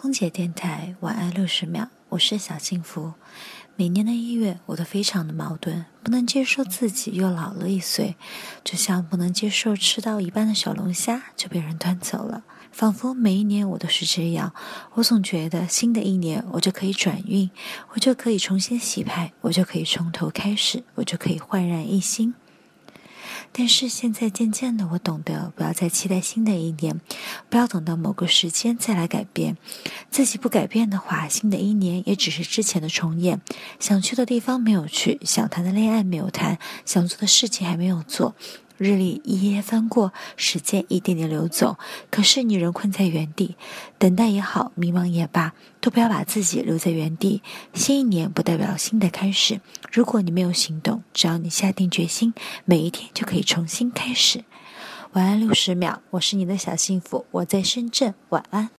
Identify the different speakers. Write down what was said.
Speaker 1: 空姐电台晚安六十秒，我是小幸福。每年的一月，我都非常的矛盾，不能接受自己又老了一岁，就像不能接受吃到一半的小龙虾就被人端走了。仿佛每一年我都是这样，我总觉得新的一年我就可以转运，我就可以重新洗牌，我就可以从头开始，我就可以焕然一新。但是现在渐渐的，我懂得不要再期待新的一年，不要等到某个时间再来改变。自己不改变的话，新的一年也只是之前的重演。想去的地方没有去，想谈的恋爱没有谈，想做的事情还没有做。日历一页页翻过，时间一点点流走，可是你仍困在原地。等待也好，迷茫也罢，都不要把自己留在原地。新一年不代表新的开始。如果你没有行动，只要你下定决心，每一天就可以重新开始。晚安六十秒，我是你的小幸福，我在深圳，晚安。